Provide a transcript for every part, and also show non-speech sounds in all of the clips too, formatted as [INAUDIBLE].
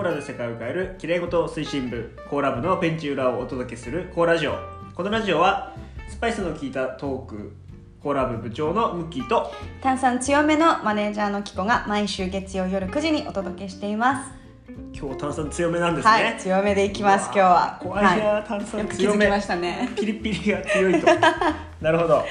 コーラで世界を変えるきれいごと推進部コーラ部のペンチ裏をお届けするコーラジオこのラジオはスパイスの効いたトークコーラ部部長のムッキーと炭酸強めのマネージャーのキコが毎週月曜夜9時にお届けしています。今日炭酸強めなんですね、はい、強めでいきます今日は。怖いな、は炭酸強めましたね。ピリピリが強いと [LAUGHS] なるほど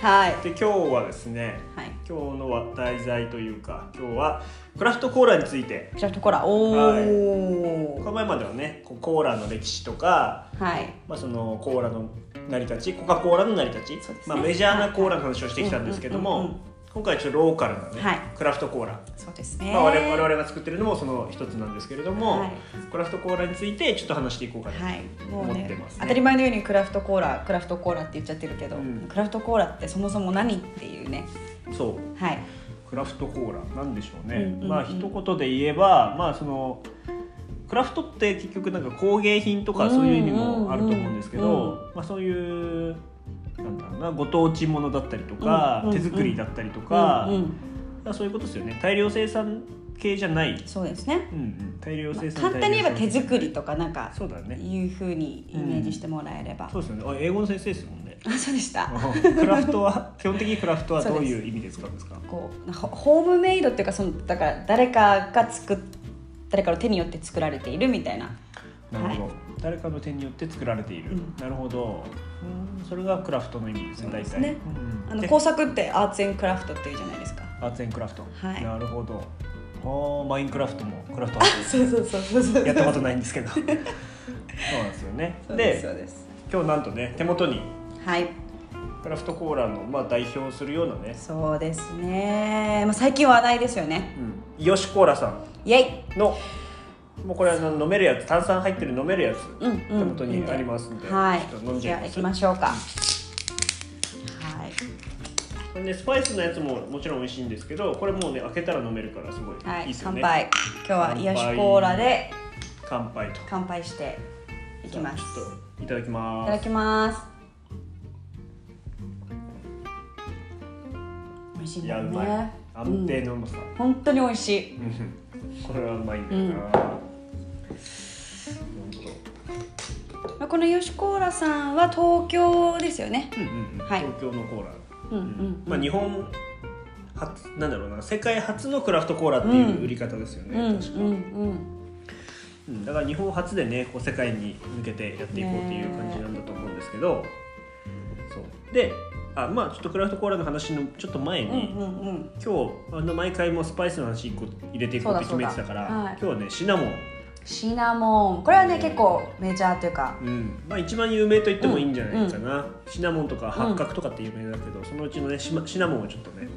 はい。で今日はですねはい。今日の題材というか今日はクラフトコーラについてクラフトコーラ。おお。この前まではねこうコーラの歴史とか、はい。まあ、そのコーラの成り立ちコカ・コーラの成り立ち、そうですねまあ、メジャーなコーラの話をしてきたんですけども、今回はちょっとローカルなね、はいクラフトコーラ、そうですね。まあ、我々が作ってるのもその一つなんですけれども、はいクラフトコーラについてちょっと話していこうかな、はい。もう思っねてますね当たり前のようにクラフトコーラ、クラフトコーラって言っちゃってるけど、うんクラフトコーラってそもそも何っていうね。そうはい。クラフトコーラなんでしょうね、うんうんうん。まあ一言で言えばまあそのクラフトって結局なんか工芸品とかそういう意味もあると思うんですけど、うんうんうんまあ、そういうなんだろうなご当地ものだったりとか、うんうんうん。手作りだったりとか、うんうん。まあそういうことですよね。大量生産系じゃない、そうですね。うんうん、大量まあ生産、簡単に言えば手作りとかなんかそうだね。いうふうにイメージしてもらえれば。そうですよね。あ英語の先生ですもんねあ、そうでした。[LAUGHS] クラフトは基本的にクラフトはどういう意味で使うんですか？こうホホームメイドっていうかそのだから誰かが作っ誰かの手によって作られているみたいな。なるほど、誰かの手によって作られている、うん。なるほど。うん。それがクラフトの意味ですね大体。ねうん。であの工作ってアーツエンクラフトっていうじゃないですか。アーツエンクラフト、はい。なるほど。あーマインクラフトもクラフトそうそうそうそうやったことないんですけど。そうなんですよね。ですでそうです。今日なんとね手元にはい。クラフトコーラの、まあ、代表するようなね、そうですね、まあ、最近話題ですよね。うん、イヨシコーラさん。イエイ。のもうこれあの飲めるやつ炭酸入ってる飲めるやつ、うんうん。手元にありますんで、はい。じじゃあきましょうか。はい。これねスパイスのやつももちろん美味しいんですけどこれもうね開けたら飲めるからすごいはいいいですよね、乾杯。今日は癒しコーラで乾杯と。乾杯していきます。いただきいます。ただきますしいんだよいやうまい。ね安定のうまさ、本当に美味しい。う [LAUGHS] んこれはうまいんだよな、うん。このヨシコーラさんは東京ですよね。うんうんうん。はい。東京のコーラ、うんうん。まあ日本初なんだろうな世界初のクラフトコーラっていう売り方ですよね、うん確か、うんうん。うん。だから日本初でねこう世界に向けてやっていこうっていう感じなんだと思うんですけど、そう。であまあちょっとクラフトコーラの話のちょっと前に、うんうんうん。今日あの毎回もうスパイスの話1個入れていこうって決めてたから、はい。今日はねシナモン、シナモン。これはね結構メジャーというか。うん。まあ、一番有名と言ってもいいんじゃないかな、シナモンとか八角とかって有名だけど、そのうちのねシナモンをちょっとね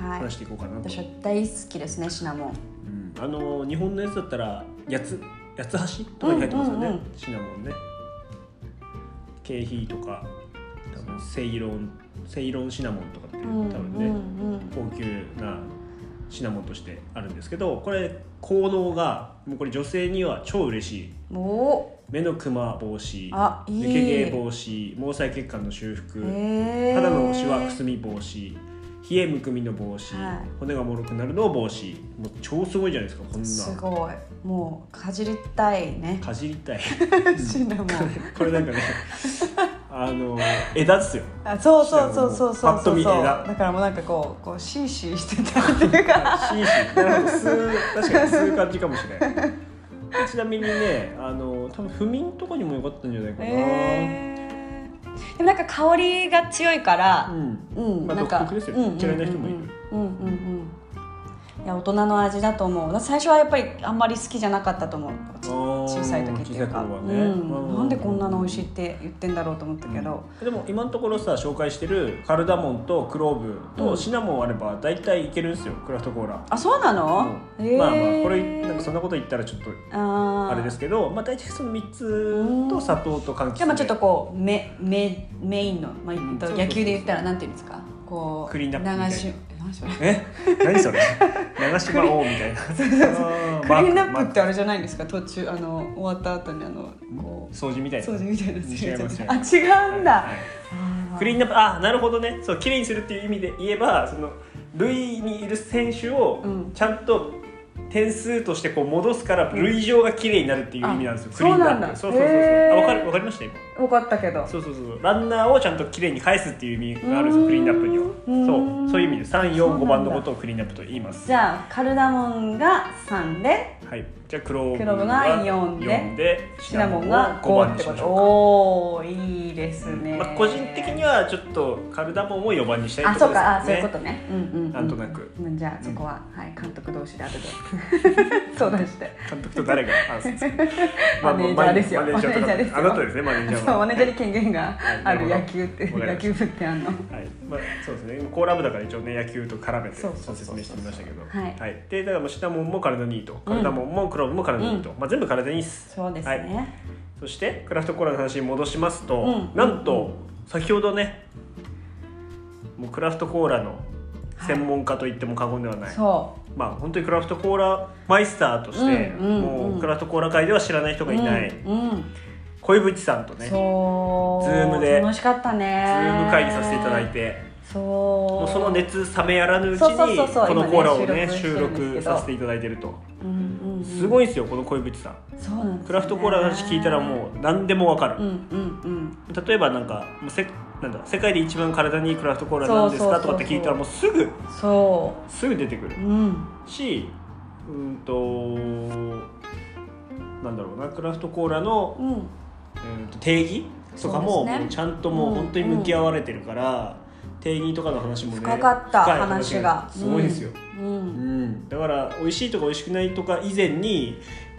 はい。話していこうかなと、私は大好きですねシナモン。うん、あの日本のやつだったら八つ八つ橋とかに入ってますよね、うんうんうん。シナモンね。経費とか多分セイロンセイロンシナモンとかって多分ね、うん高級なシナモンとしてあるんですけどこれ効能がもうこれ女性には超嬉しい。目のクマ防止抜け毛防止毛細血管の修復肌のシワくすみ防止冷えむくみの防止、はい。骨がもろくなるのを防止。もう超すごいじゃないですかこんなすごい。もうかじりたいね。かじりたい。[LAUGHS] シナモン。[LAUGHS] これなんかねあの枝ですよ。あそうそうそうそうそうだからもうなんかこうこうシーシーしてたっていうか。[LAUGHS] シーシー。なるほど吸う確かに吸う感じかもしれないちなみにねあの多分不眠とかにも良かったんじゃないかな、でもなんか香りが強いからうん。うん、まあなんか独特ですようんうんうんうん嫌いな人もいるうんうんうんいや大人の味だと思う。最初はやっぱりあんまり好きじゃなかったと思う。小小さい時っていうか、ね、うん、なんでこんなの美味しいって言ってんだろうと思ったけど、でも今のところさ紹介してるカルダモンとクローブうん。とシナモンあれば大体いけるんですよ。クラフトコーラ、あそうなの、うん。まあまあこれなんかそんなこと言ったらちょっとあれですけどまあ大体その3つと砂糖と柑橘じゃあまあちょっとこうメメメインの、まあ野球で言ったらなんていうんですか？こうクリーンナップみたいなえ？何それ？長島王みたいな。[LAUGHS] クリーンナップってあれじゃないんですか？途中あの終わった後にあのこう掃除みたいな。掃除みたいな [LAUGHS] あ違うんだ、はいクリーンナップあなるほどね。そう綺麗にするっていう意味で言えばその塁にいる選手をうん。ちゃんと点数としてこう戻すから類乗が綺麗になるっていう意味なんですよ、あクリーンアップ。そうなんだそうそうそう。あわかるわかりました今分かったけど。そうそうそう。ランナーをちゃんと綺麗に返すっていう意味があるんですよクリーンアップには。う。ん。そうそういう意味でそうなん345だ番のことをクリーンアップと言います。じゃあカルダモンが3で。はい。じゃあクローブが4で。4で。シナモンが5 5番にしましょうかおおいいですね、まあ、個人的にはちょっとカルダモンを4番にしたいあところそうか。あですねそういうことね。うんうん、うん、なんとなく。うんじゃあそこは、はい。監督同士で後で。[LAUGHS] 相談して。監督と誰が話すんですか？[LAUGHS] マネージャーですよ。マネージャーあなたですねマネージャーはそうマネージャーに権限がはい。ある野球って野球部ってあんの。はい。まあ、そうですね。コーラ部だから一応ね野球と絡めて説明してみましたけど。はい。でだからもうシナモンも体にいいとカルダモンもクローブも体にいいと、まあ、全部体にいいっすそうですね、そしてクラフトコーラの話に戻しますと、うん。なんと先ほどねもうクラフトコーラの専門家と言っても過言ではない、そまあ本当にクラフトコーラマイスターとして、もうクラフトコーラ界では知らない人うがいない、うんうん小渕さんとねズそう。ズームで楽しかったね。ーム会議させていただいて、そう。もうその熱冷めやらぬうちにこのコーラをね今ね収収録させていただいてると。うんうんうん。すごいんですよこの小渕さん。そうなんね。クラフトコーラの話聞いたらもう何でもわかる、うんうんうん例えばなんかせなんだ世界で一番体にいいクラフトコーラなんですかとかって聞いたらもうすぐそすぐ出てくる。ううん。しうんとなんだろうなクラフトコーラの、うんうん、と定義とかも,、ね。ちゃんともう本当に向き合われてるから、定義とかの話もね深かった話がすごいですよ、ううん。ん。だから美味しいとか美味しくないとか以前に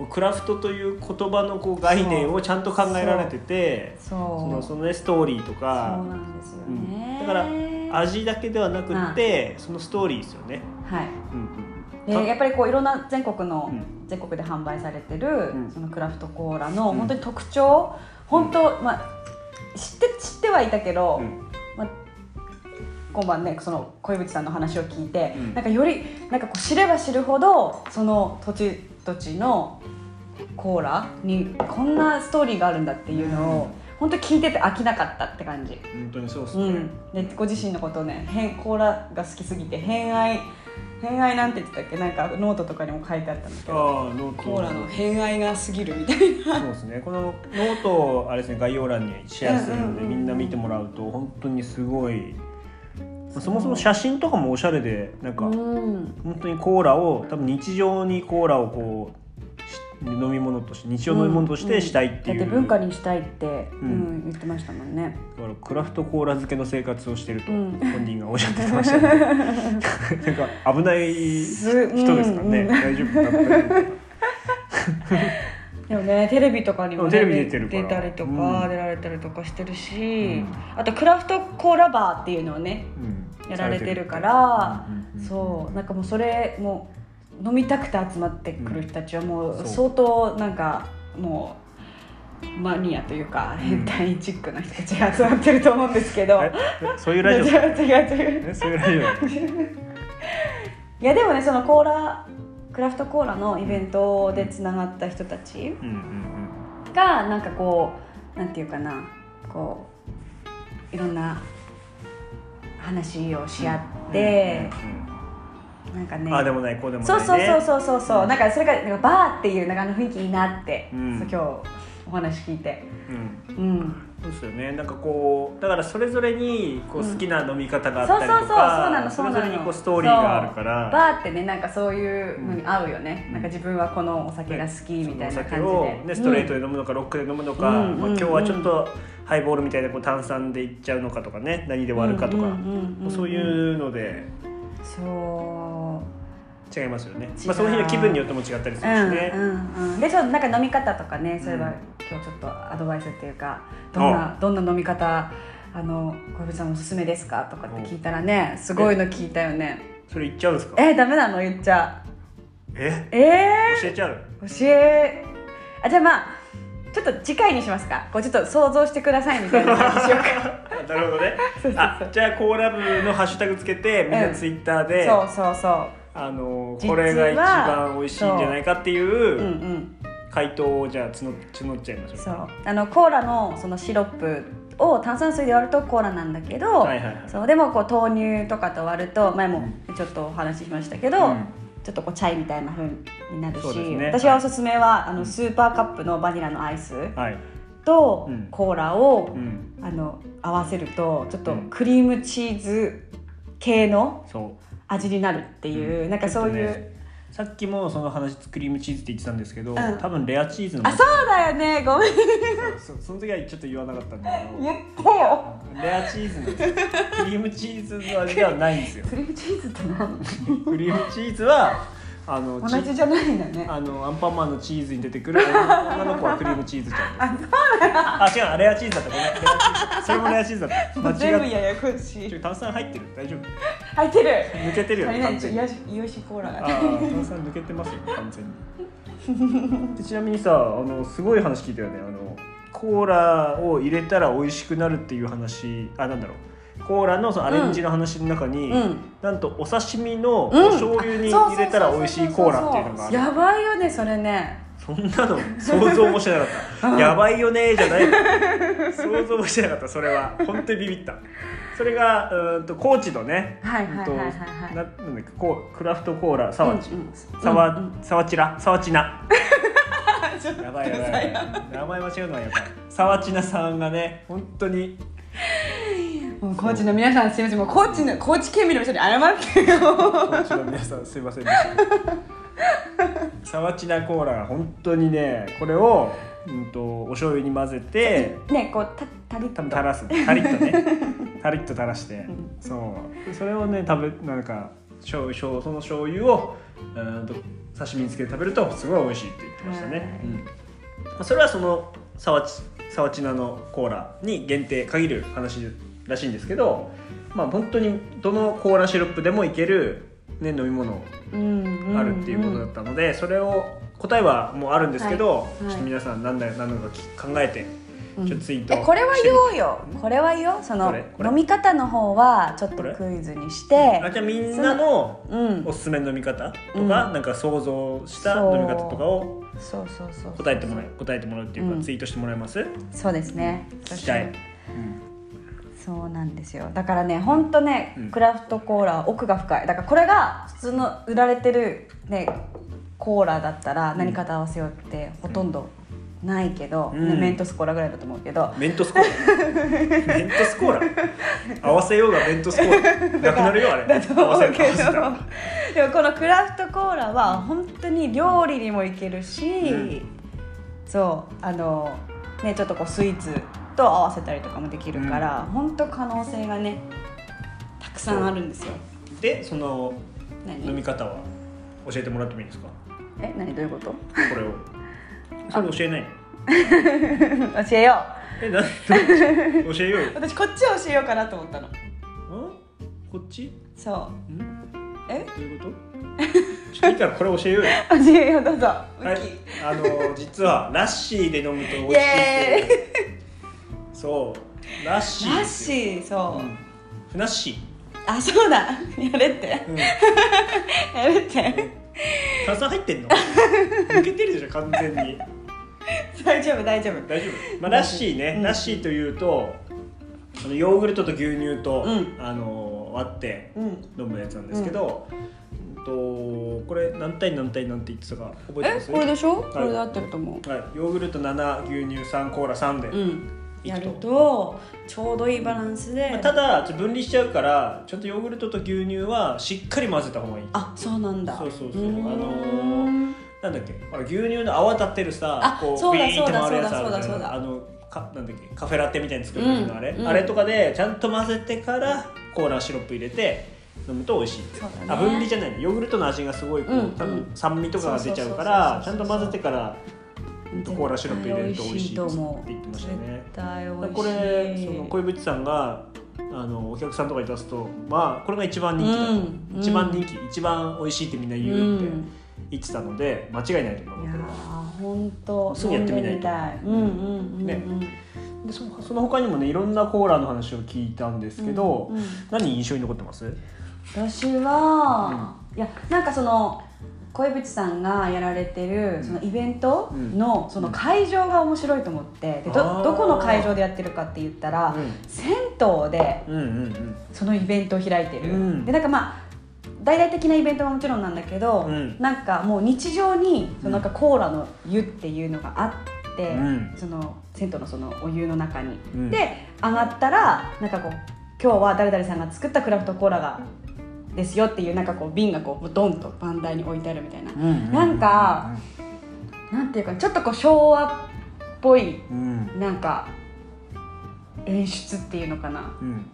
クラフトという言葉のこう概念をちゃんと考えられててそうそのそのねストーリーとそうかなんですようん。ね、だから味だけではなくってそのストーリーですよね。はい。うんうんでやっぱりこういろんな全国の、うん。全国で販売されてる、うん。そのクラフトコーラのうん。本当に特徴、本当まあ知って知ってはいたけど、うん。まあ、今晩ねその小渕さんの話を聞いて、うん。なんかよりなんかこう知れば知るほどその土地土地のコーラにこんなストーリーがあるんだっていうのを、本当に聞いてて飽きなかったって感じ。本当にそうですね。うん、でご自身のことをね変コーラが好きすぎて偏愛偏愛なんて言ってたっけ？なんかノートとかにも書いてあったんだけど。ああノート。コーラの偏愛が過ぎるみたいな。そうですね。このノートをあれですね概要欄にシェアするので、みんな見てもらうと本当にすごい。まあそもそも写真とかもおしゃれでなんか、うん。本当にコーラを多分日常にコーラをこうし飲み物として日常飲み物としてしたいっていう、だって文化にしたいって、うん。ん言ってましたもんね。だからクラフトコーラ漬けの生活をしてるとうん。本人がおっしゃってましたね、[LAUGHS] なんか危ない人ですかね、うん大丈夫だったでもねテレビとかにも、ね、テレビ出てる出たりとか、うん。出られたりとかしてるし、うん。あとクラフトコーラバーっていうのをねうん。やられてるから、うんうんうんそう。なんかもうそれもう飲みたくて集まってくる人たちはもう相当なんかもうマニアというかん。変態チックな人たちが集まってると思うんですけど、ええそういうラジオ？[LAUGHS] 違う違うそういうラジオ？いやでもねそのコーラクラフトコーラのイベントでつながった人たちうんうんがなんかこうなんていうかなこういろんな話をし合って、なんかね。ああでもないこうでもない、そうね、そうそうそうそうそう、うん。なんかそれがなんかバーっていうなんかあの雰囲気いいなって、うん。今日お話聞いて。うん。うん。そうですよね。なんかこうだからそれぞれにこううん好きな飲み方があったりとか、そうそうそうそうなのそそうなの。れぞれにこうストーリーがあるから。バーってねなんかそういうのに合うよね、うん。なんか自分はこのお酒が好きみたいな感じを、で、ね、ストレートで飲むのか、ロックで飲むのか、うん。まあ、今日はちょっとハイボールみたいなこう炭酸でいっちゃうのかとかね何で割るかとか、そういうので。そう違いますよね、まあ、その日の気分によっても違ったりするしね、うんうんうん、でちょっとなんか飲み方とかねそういえば、うん今日ちょっとアドバイスっていうかどんなどんな飲み方あの小渕さんおすすめですかとかって聞いたらねすごいの聞いたよね。それ言っちゃうんですか？えダメなの？言っちゃえ？え教えちゃう？ー、教えあじゃあまあちょっと次回にしますか。こうちょっと想像してくださいみたいな感じにしようかなるほどね。[LAUGHS] そうそうそう。あじゃあコーラ部のハッシュタグつけてみんなツイッターで、そうそうそあのこれが一番美味しいんじゃないかっていうう。うんうん。回答をじゃあ募募っちゃいましょうそう。あのコーラのそのシロップを炭酸水で割るとコーラなんだけど、はいはいはい。そう。でもこう豆乳とかと割ると前もちょっとお話ししましたけど、うん。ちょっとこうチャイみたいな風になるし、ね。私はおすすめはあうん。のスーパーカップのバニラのアイスはい。とうん。コーラを、うん。あの合わせるとちょっとうん。クリームチーズ系のそう味になるっていう、うん。なんかそういう、さっきもその話クリームチーズって言ってたんですけど、ん。多分レアチーズのあそうだよね。ごめん。そうその時はちょっと言わなかったんだけど。言ってよレアチーズなんですよクリームチーズの味ではないんですよ。クリームチーズって何？クリームチーズはあの同チじじゃないんだね。あのアンパンマンのチーズに出てくる [LAUGHS] 女の子はクリームチーズちゃんですあ違うレアチーズだったごめん。それもレアチーズだった。間違っ全部ややこしい。炭酸入ってる？大丈夫？入ってる。抜けてるよね完全に。ちょよしよしコーラが。ああ炭酸抜けてますよ完全に。[LAUGHS] でちなみにさあのすごい話聞いたよね。あのコーラを入れたら美味しくなるっていう話あなんだろうコーラのそのアレンジの話の中に、うん。なんとお刺身のおうん醤油に入れたら美味しいコーラっていうのがある。やばいよねそれね。そんなの想像もしてなかった。[LAUGHS] やばいよねじゃない。想像もしてなかったそれは。本当にビビった。それがうーんと高知のねはいはいはいはい。はいうんとななんだっけこうクラフトコーラサワチ、うんうん。サワ、うんうん。サワチラサワチナちょっとやばいやばい。やばい名前間違うのはやばい。サワチナさんがね本当にもう高知の皆さんすみません。もう高知の高知県民の人に謝ってよ。高知の皆さんすいませんでした。サワチナコーラが本当にねこれを、うん、とお醤油に混ぜてねこうたたりっと。垂らす。タリッとね。タリッと垂らして、ん。そう。でそれをね食べなんか醤油醤その醤油をうんと刺身につけて食べるとすごい美味しいって言ってましたね、はい。うん。まあそれはそのサワチサワチナのコーラに限定限る話らしいんですけどまあ本当にどのコーラシロップでもいける、ね、飲み物うんあるっていうことだったので、それを答えはもうあるんですけど、はい。はいちょっと皆さん何だ何なのか考えてうん。ちょっとツイートえこれは言おうよ。これは言おう。その飲み方の方はちょっとクイズにして。あじゃあみんなのうん。おすすめの飲み方とか、うん。なんか想像した飲み方とかをそう。そうそう答えてもらう答えてもらうっていうか、うん。ツイートしてもらえます？そうですね。聞きたい、そうなんですよ。だからねほんとね、うん。クラフトコーラは奥が深い。だからこれが普通の売られてるねコーラだったら何かと合わせようってほとんどないけど、うん。ねメントスコーラぐらいだと思うけど。メントスコーラ？[LAUGHS] メントスコーラ？合わせようがメントスコーラ？なくなるよあれ。だと思うけど。[LAUGHS] でもこのクラフトコーラは本当に料理にもいけるし、うん。そうあのねちょっとこうスイーツと合わせたりとかもできるから、本当可能性がねたくさんあるんですよ。でその何？飲み方は？教えてもらってもいいですか？え何？どういうこと？これを。それ教えない教えよえな教えよう [LAUGHS] 私こっちを教えようかなと思ったの。んこっち？そんどうえ？ういうこと？ちょっといいからこれ教えようよ。[LAUGHS] 教えようどうぞ。ウはい。キ、あの実はラッシーで飲むと美味しいイエーイそう。ラッシーラッシーそう、うん。フナッシあそうだ。やれって。ー、うん、[LAUGHS] やれって。炭酸入ってんの？抜けてるでしょ完全に。大丈夫大丈夫。大丈夫、まあ、ラッシーね、うん。ラッシーというとあのヨーグルトと牛乳と、うん。あの割ってうん。飲むやつなんですけど、うん。とこれ何対何対何て言ってたか覚えてえます？これでしょ、これで合ってると思はい、ヨーグルト7牛乳3コーラ3で、ううんやるとちょうどいいバランスで、まあただちょっと分離しちゃうからちゃんとヨーグルトと牛乳はしっかり混ぜた方がいい。あそうなんだ。そうそうそう。あのーなんだっけ。ほら牛乳の泡立ってるさあこそうだビーンって回るやつあそうるじゃだそうだそうだ。んあのかなんだっけ。カフェラテみたいに作る時のあれ、うんうん。あれとかでちゃんと混ぜてからコーラシロップ入れて飲むと美味しいそうだね。あ分離じゃない。ヨーグルトの味がすごいこう、うん多分うん酸味とかが出ちゃうからちゃそうんそうそうそう。と混ぜてからコーラシロップ入れると美味しいとって言ってましたよねこれその小渕さんがあのお客さんとかに出すとまあこれが一番人気だ、うん一番人気、一番美味しいってみんな言うってうん言ってたので間違いないと思うこれはー本当すぐやってみないと。うんうんうんうん、ね。でそその他にもねいろんなコーラの話を聞いたんですけど、うんうん。何印象に残ってます？私は、いやなんかその小渕さんがやられてるそのイベントのその会場が面白いと思ってでどどこの会場でやってるかって言ったら、うん。銭湯でそのイベントを開いてる、うん。でなんかまあ大々的なイベントはもちろんなんだけど、うん。なんかもう日常にそのなんかコーラの湯っていうのがあって、うん。その銭湯のそのお湯の中に、うん。で上がったらなんかこう今日は誰々さんが作ったクラフトコーラがですよっていうなんかこう瓶がこうドンと番台に置いてあるみたいな、なんかなんていうかちょっとこう昭和っぽいうん。なんか演出っていうのかな。うん。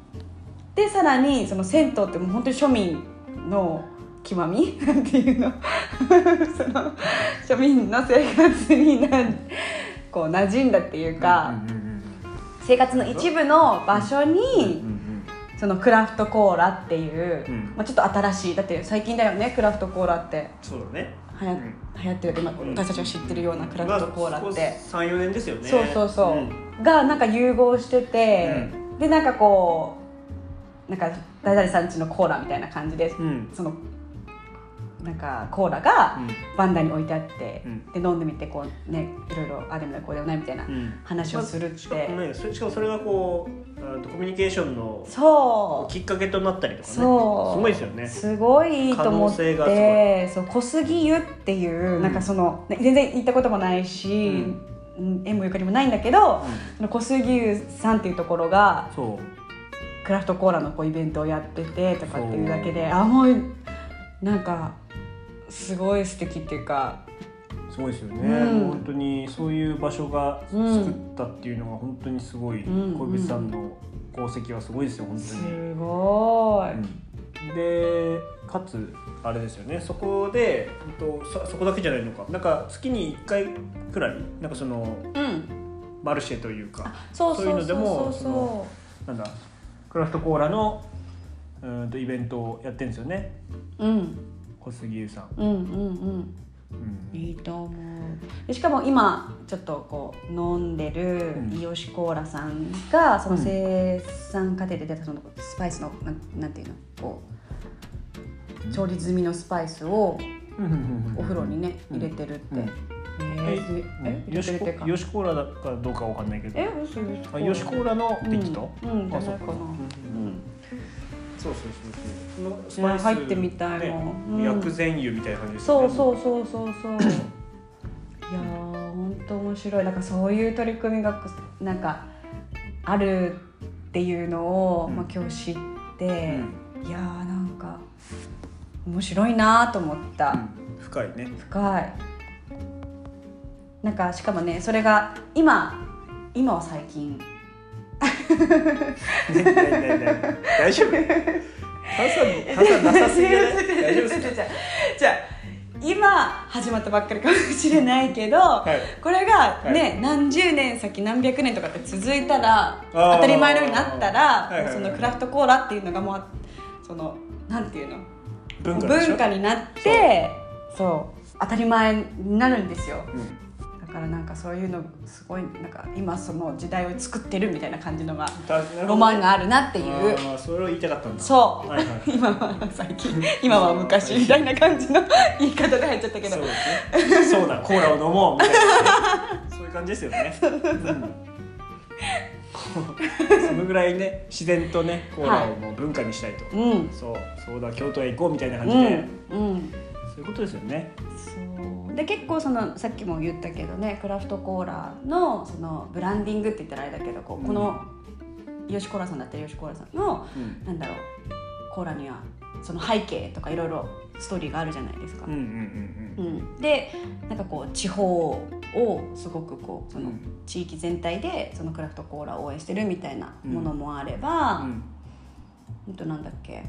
でさらにその銭湯ってもう本当に庶民の極み？[LAUGHS] なんていうの？[LAUGHS] その庶民の生活になこう馴染んだっていうか、うんうんうん生活の一部の場所うんうにんそのクラフトコーラっていう、うん。まあ、ちょっと新しいだって最近だよねクラフトコーラって。そうだね。はや、うん。流行ってる今うん。私たちが知ってるようなクラフトコーラって、三四年ですよね。そうそうそう、ん。がなんか融合してて、でなんかこうなんか誰々さんちのコーラみたいな感じで、うん。そのなんかコーラがバンダに置いてあって、うん。で飲んでみてこうねいろいろああでもないこうでもないみたいなうん。話をするっ、まあしてかもねしかもそれがこうコミュニケーションのそう。きっかけとなったりとかね。すごいですよね。すごいと思って。そう小杉湯っていう、ん。なんかそのね全然行ったこともないし、うん。縁もゆかりもないんだけど、その小杉湯さんっていうところがそう。クラフトコーラのこうイベントをやっててとかっていうだけであもうなんかすごい素敵っていうか。すごいですよね、うん。本当にそういう場所がうん。作ったっていうのが本当にすごい、うん小渕さんの功績はすごいですよ本当すに。ごい、うん。でかつあれですよね。そこで、うんと、そそこだけじゃないのか。なんか月に1回くらいなんかそのうん。マルシェというかそういうのでもそのなんだクラフトコーラのうんとイベントをやってるんですよね。うん小杉優さん。うんうんうん。うん。いいと思う。でしかも今ちょっとこう飲んでるうん。イヨシコーラさんがその生産過程で出たそのスパイスのなんなんていうの？こう調理済みのスパイスをお風呂にねうん。入れてるって、うん。えーえ入れヨシコーラだかどうかわかんないけど。え嘘ヨシコーラのできた、うん、うん、じゃないかな。あそうかうんそうそうそうそう。そね入ってみたいもん。うん。薬膳油みたいな感じですそううそうそうそうそう。いやー本当面白い。なんかそういう取り組みがなんかあるっていうのを、うん。まあ、今日知って、ん。いやーなんか面白いなと思った、うん。深いね。深い。なんかしかもねそれが今今は最近ねねねね大丈夫。炭酸炭酸なさすぎじゃない大丈夫ですか？じゃあ今始まったばっかりかもしれないけど、はい。これがね、は何十年先何百年とかって続いたら当たり前のようになったら、はいはいはい。そのクラフトコーラっていうのがもうそのなんていうの？文化になってそう当たり前になるんですよ。うんだからなんかそういうのすごいなんか今その時代を作ってるみたいな感じのがロマンがあるなっていう。あーそれを言いたかったんだ。そう、はいはい今は最近。[LAUGHS] 今は昔みたいな感じの言い方で入っちゃったけど。そうね。そうだコーラを飲もうみたいな。そういう感じですよね、うん。そのぐらいね自然とねコーラをもう文化にしたいと、うん。そうそうだ京都へ行こうみたいな感うじで、ん。うん。そういうことですよね。そうで結構そのさっきも言ったけどねクラフトコーラのそのブランディングって言ったらあれだけどこう、うんこのヨシコーラさんだったらヨシコーラさんのうん。なんだろうコーラにはその背景とかいろいろストーリーがあるじゃないですか。でなんかこう地方をすごくこうそのうん。地域全体でそのクラフトコーラを応援してるみたいなものもあれば、うん。うんとなんだっけ？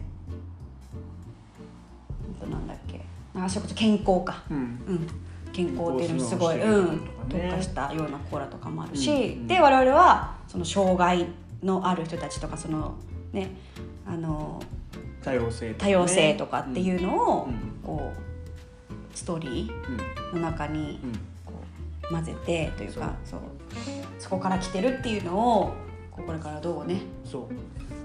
ほんとなんだっけ？あそれこそ健康か、うん。うん、健康っていうのにすごい、うん、特化したようなコーラとかもあるし、うん。うんで我々はその障害のある人たちとかそのねあの多様性とかね。多様性とかっていうのを、うん。こうストーリーうんの中にうん。こう混ぜてというかそう。そこから来てるっていうのをこれからどうねそう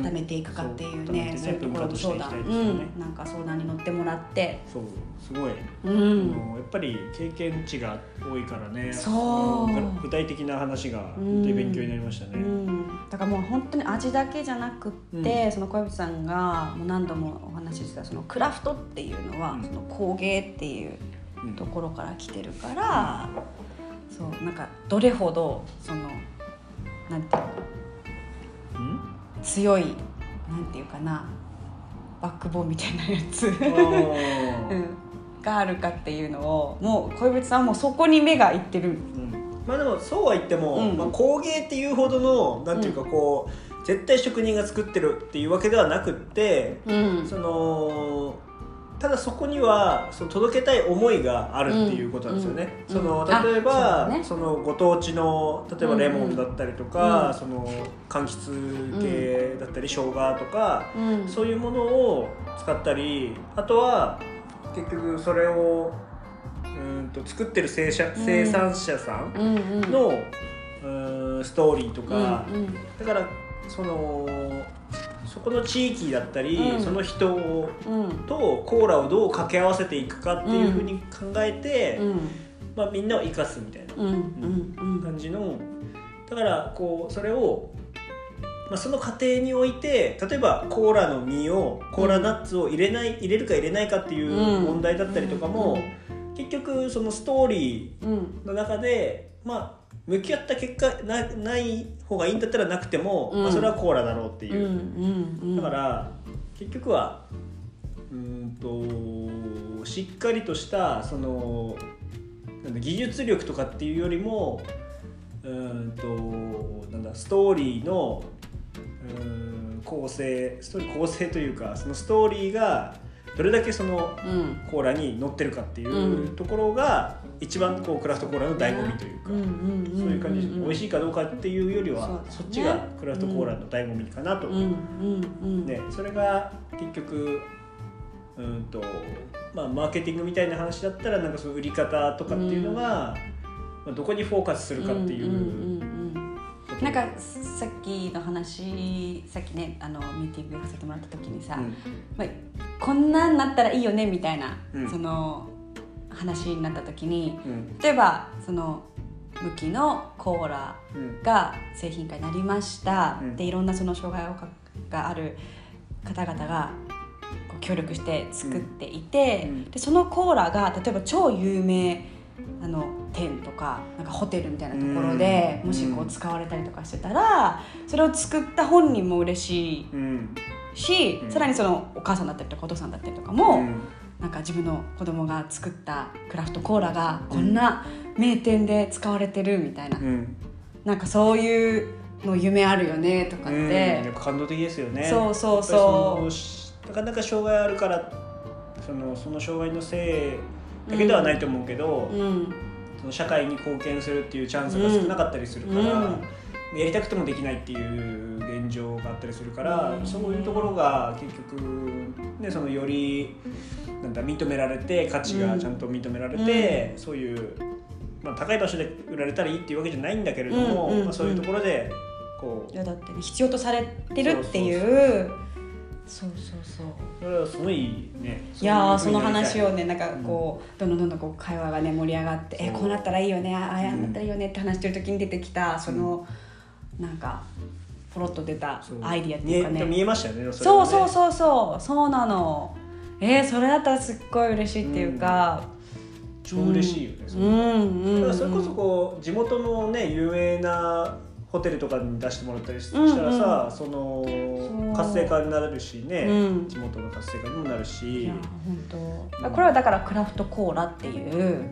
固めていくかっていうね,、そうそういうところの相談、ねうん、なんか相談に乗ってもらって、そうすごい、うあん、のやっぱり経験値が多いからね。そう。の具体的な話がうん。本当に勉強になりましたね、うん、だからもう本当に味だけじゃなくって、うん。その小籔さんがもう何度もお話ししたそのクラフトっていうのは、うん。その工芸っていううんところから来てるから、そうなんかどれほどそのなんていうのうん強いなんていうかなバックボーンみたいなやつ、[LAUGHS] うん、があるかっていうのをもう小籔さんはもうそこに目がいってる。うん。まあでもそうは言っても、うん。まあ、工芸っていうほどのなんていうかこう、絶対職人が作ってるっていうわけではなくってうん。そのただそこにはその届けたい思いがあるっていうことなんですよね。うんうん。そのうん。例えばあそね。そのご当地の例えばレモンだったりとか、うん。その柑橘系だったり生姜とか、うん。そういうものを使ったりあとは結局それをうんと作ってる生産生産者さんの、うんストーリーとか、だからそのそこの地域だったり、うん。その人をうん。とコーラをどう掛け合わせていくかっていうふうに考えて、うん。まあ、みんなを生かすみたいなうん。うん。うん。感じのだからこうそれを、まあ、その過程において例えばコーラの実をコーラナッツを入れない入れるか入れないかっていううん。問題だったりとかも、結局そのストーリうんーの中でまあ向き合った結果なない方がいいんだったらなくても、うん。まあ、それはコーラだろうっていう。う、んうんだから結局はうーんとしっかりとしたその技術力とかっていうよりもうーんとなんだストーリーのうーん構成ストーリー構成というかそのストーリーがどれだけそのうん。コーラに乗ってるかっていううん。ところが一番こうクラフトコーラの醍醐味というか、そういう感じで美味しいかどうかっていうよりはそっちがクラフトコーラの醍醐味かなと。ね、それが結局うんと、まあ、マーケティングみたいな話だったらなんかその売り方とかっていうのが、まあ、どこにフォーカスするかっていうなんかさっきの話さっきねあのミーティングさせてもらった時にさ、うん。まあ、こんなんなったらいいよねみたいな、うん。その話になった時にうん。例えばその向きのコーラうん。が製品化になりました、うん。でいろんなその障害がある方々が協力して作っていて、うん。でそのコーラが例えば超有名あの店とかなんかホテルみたいなところで、うん。もしこう使われたりとかしてたらそれを作った本人も嬉しいうんし、うん。さらにそのお母さんだったりとかお父さんだったりとかも、うん。なんか自分の子供が作ったクラフトコーラがこんな名店で使われてるみたいな、うん。なんかそういうの夢あるよねとかっうん。て感動的ですよね。そうそうそぱりそのなかなか障害あるからそのその障害のせいだけではないと思うけど、う、うん、その社会に貢献するっていうチャンスが少なかったりするから、うん。やりたくてもできないっていう現状があったりするから、うん。そういうところが結局、ね、そのよりなんだ認められて価値がちゃんと認められて、そういう、まあ、高い場所で売られたらいいっていうわけじゃないんだけれども、まあ、そういうところでこういやだって、ね、必要とされてるっていうそうそうそうそれはすごいねいやーその話をねなんかこう、どん。どんどんどんこう会話がね盛り上がってえそう。こうなったらいいよねああやんなったらいいよねって話してる時に出てきたその、なんかポロッと出たそう。アイディアっていうかね。見えましたよねそうそううそうそうそう。なのえー、それだったらすっごい嬉しいっていうか、超嬉しいよね、うんそれこそこう地元のね有名なホテルとかに出してもらったりしうんうん。したらさ、その活性化になるしね、うん。地元の活性化にもなるいしや、本当。これはだからクラフトコーラっていう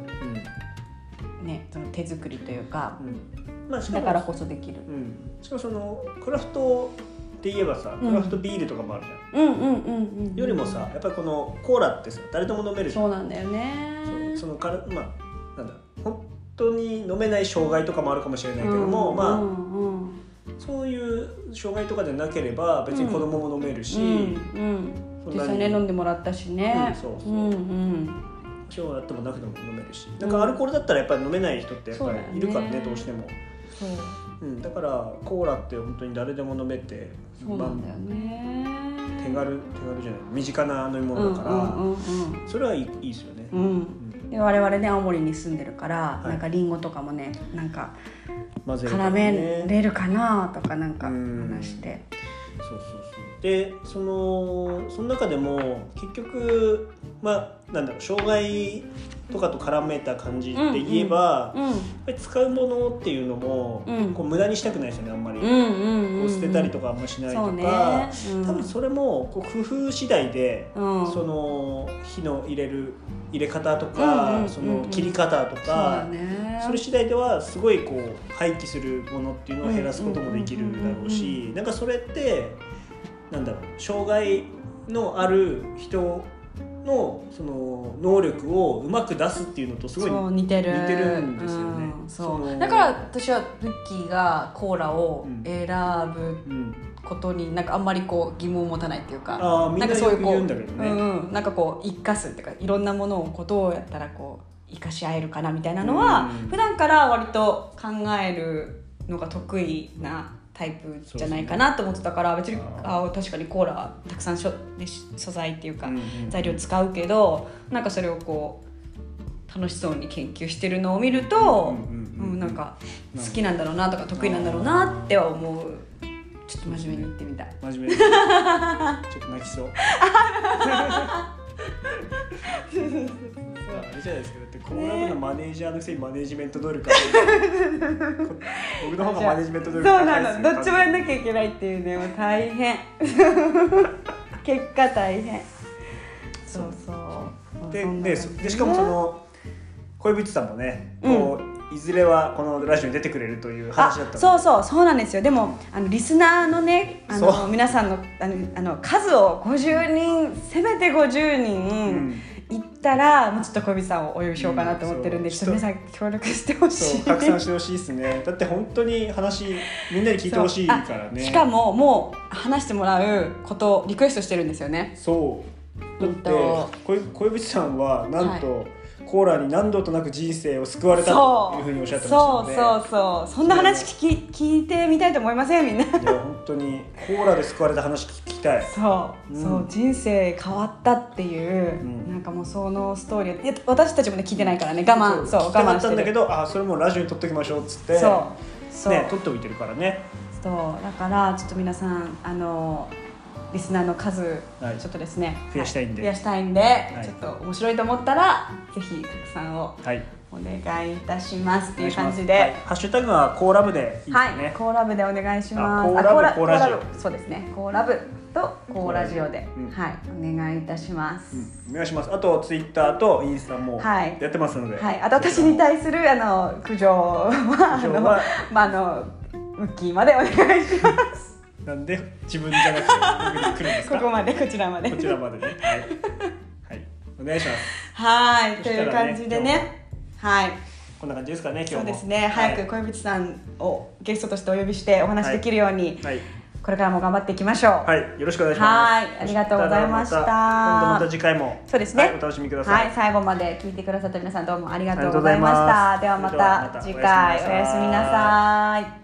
ねその手作りというかうん。うんまあ、だからこそできる。うん、しかもそのクラフトって言えばさうん。クラフトビールとかもあるじゃん、うんうんうんうんよりもさやっぱりこのコーラってさ誰でも飲めるじゃん。そうなんだよね。そのからまあなんだ本当に飲めない障害とかもあるかもしれないけども、まあ、うんうん。そういう障害とかでなければ別に子供も飲めるし、うんうん。実そんなに。際ね飲んでもらったしね。うんそうそう。うんうん。今日あってもなくても飲めるし。なんかアルコールだったらやっぱり飲めない人ってやっぱりいるからねどうしても。そう。うん、だからコーラって本当に誰でも飲めてそうなんだよね、まあ手軽手軽じゃない身近な飲み物だから、うんうんうんそれはいいいいですよね、うんうんで我々ね青森に住んでるから、い。なんかリンゴとかもねなんか絡めねれるかなとかなんかうん。話して。そうそうそう。でそのその中でも結局まあなんだろう障害とかと絡めた感じで言えば、うんやっぱり使うものっていうのも、うん。こう無駄にしたくないですよねあんまり、うんうんうんうん。こう捨てたりとかあんましないとか、ね。うん。多分それもこう工夫次第で、うん。その火の入れる入れ方とうんか、うんうんうん。その切り方とかだ、ね。それ次第ではすごいこう廃棄するものっていうのを減らすこともできるだろうしなんかそれってなんだろう障害のある人のその能力をうまく出すっていうのとすごい似てる。似てるんですよね。うんそそうのだから私はルッキーがコーラをうん。選ぶ。うんことになんかあんまりこう疑問を持たないっていうかあーみんなかそういうこうね。うんうんなんかこう生かすっていうかいろんなものをこうどうやったらこう生かし合えるかなみたいなのは、うん。普段から割と考えるのが得意なタイプじゃないかなと思ってたから別にああ確かにコーラたくさんしょで素材っていうか、材料使うけどなんかそれをこう楽しそうに研究してるのを見ると、うんなんか好きなんだろうなとか得意なんだろうなっては思うちょっと真面目に言ってみたい。真面目に。ちょっと泣きそう。あれじゃないですか。だってコーラ部のマネージャーのくせにマネージメント能力僕の方がマネージメント能力そうなのどっちもやんなきゃいけないっていうねもう。大変結果大変そうそうででしかもその恋人さんもねこう、いずれはこのラジオに出てくれるという話だったあそううそうそうなんですよ。でもあのリスナーのねあその皆さんのあのあの数を50人せめて50ん人いったら、もうちょっと小指さんをお呼びしようかなと思ってるんで、う。んちょっと皆さん協力してほしそいう拡散してほしいですね。だって本当に話みんなに聞いてほしいからね。しかももう話してもらうことリクエストしてるんですよね。そう。だってうんと恋恋人さんはなんと、コーラに何度となく人生を救われたというふうにおっしゃってましたので。そうそうそう。そんな話聞き聞いてみたいと思いませんみんな。いや本当にコーラで救われた話聞きたい。そう、うん。そう。人生変わったっていう、うん。なんかもうそのストーリーいや私たちもね聞いてないからね。我慢。そう。我慢してる。ったんだけどあそれもうラジオに撮っときましょうっつって。そう。そう、ね撮っておいてるからね。そう。だからちょっと皆さんあのリスナーの数、はい。ちょっとですね増やしたいんで。は増やしたいんで、い。ちょっと面白いと思ったらぜひ拡散をはい。お願いいたします。っていう感じお願いします。はい。でハッシュタグはコーラ部でいいですはい、ねコーラ部でお願いします。あコーラ部あコーラジオ。コーラ部そうですね。コーラ部とコーラジオで、うん。はい、お願いいたします。うん。お願いします。あとツイッターとインスタもはい。やってますので。はい、あと私に対するあの苦情はあのまああのウッキーまでお願いします。なんで自分じゃなくて僕に来るんですかここまでこちらまで。こちらまでね。はい、はい、お願いします。はい、という感じでね。はい、こんな感じですかね今日も。そうですね。早く恋人さんをゲストとしてお呼びしてお話できるように、はい、これからも頑張っていきましょう。はい、よろしくお願いします。はい。ありがとうございました。また次回も。そうですね、はいお楽しみください、はい、最後まで聞いてくださった皆さんどうもありがとうございました。ではまた次回おやすみなさい。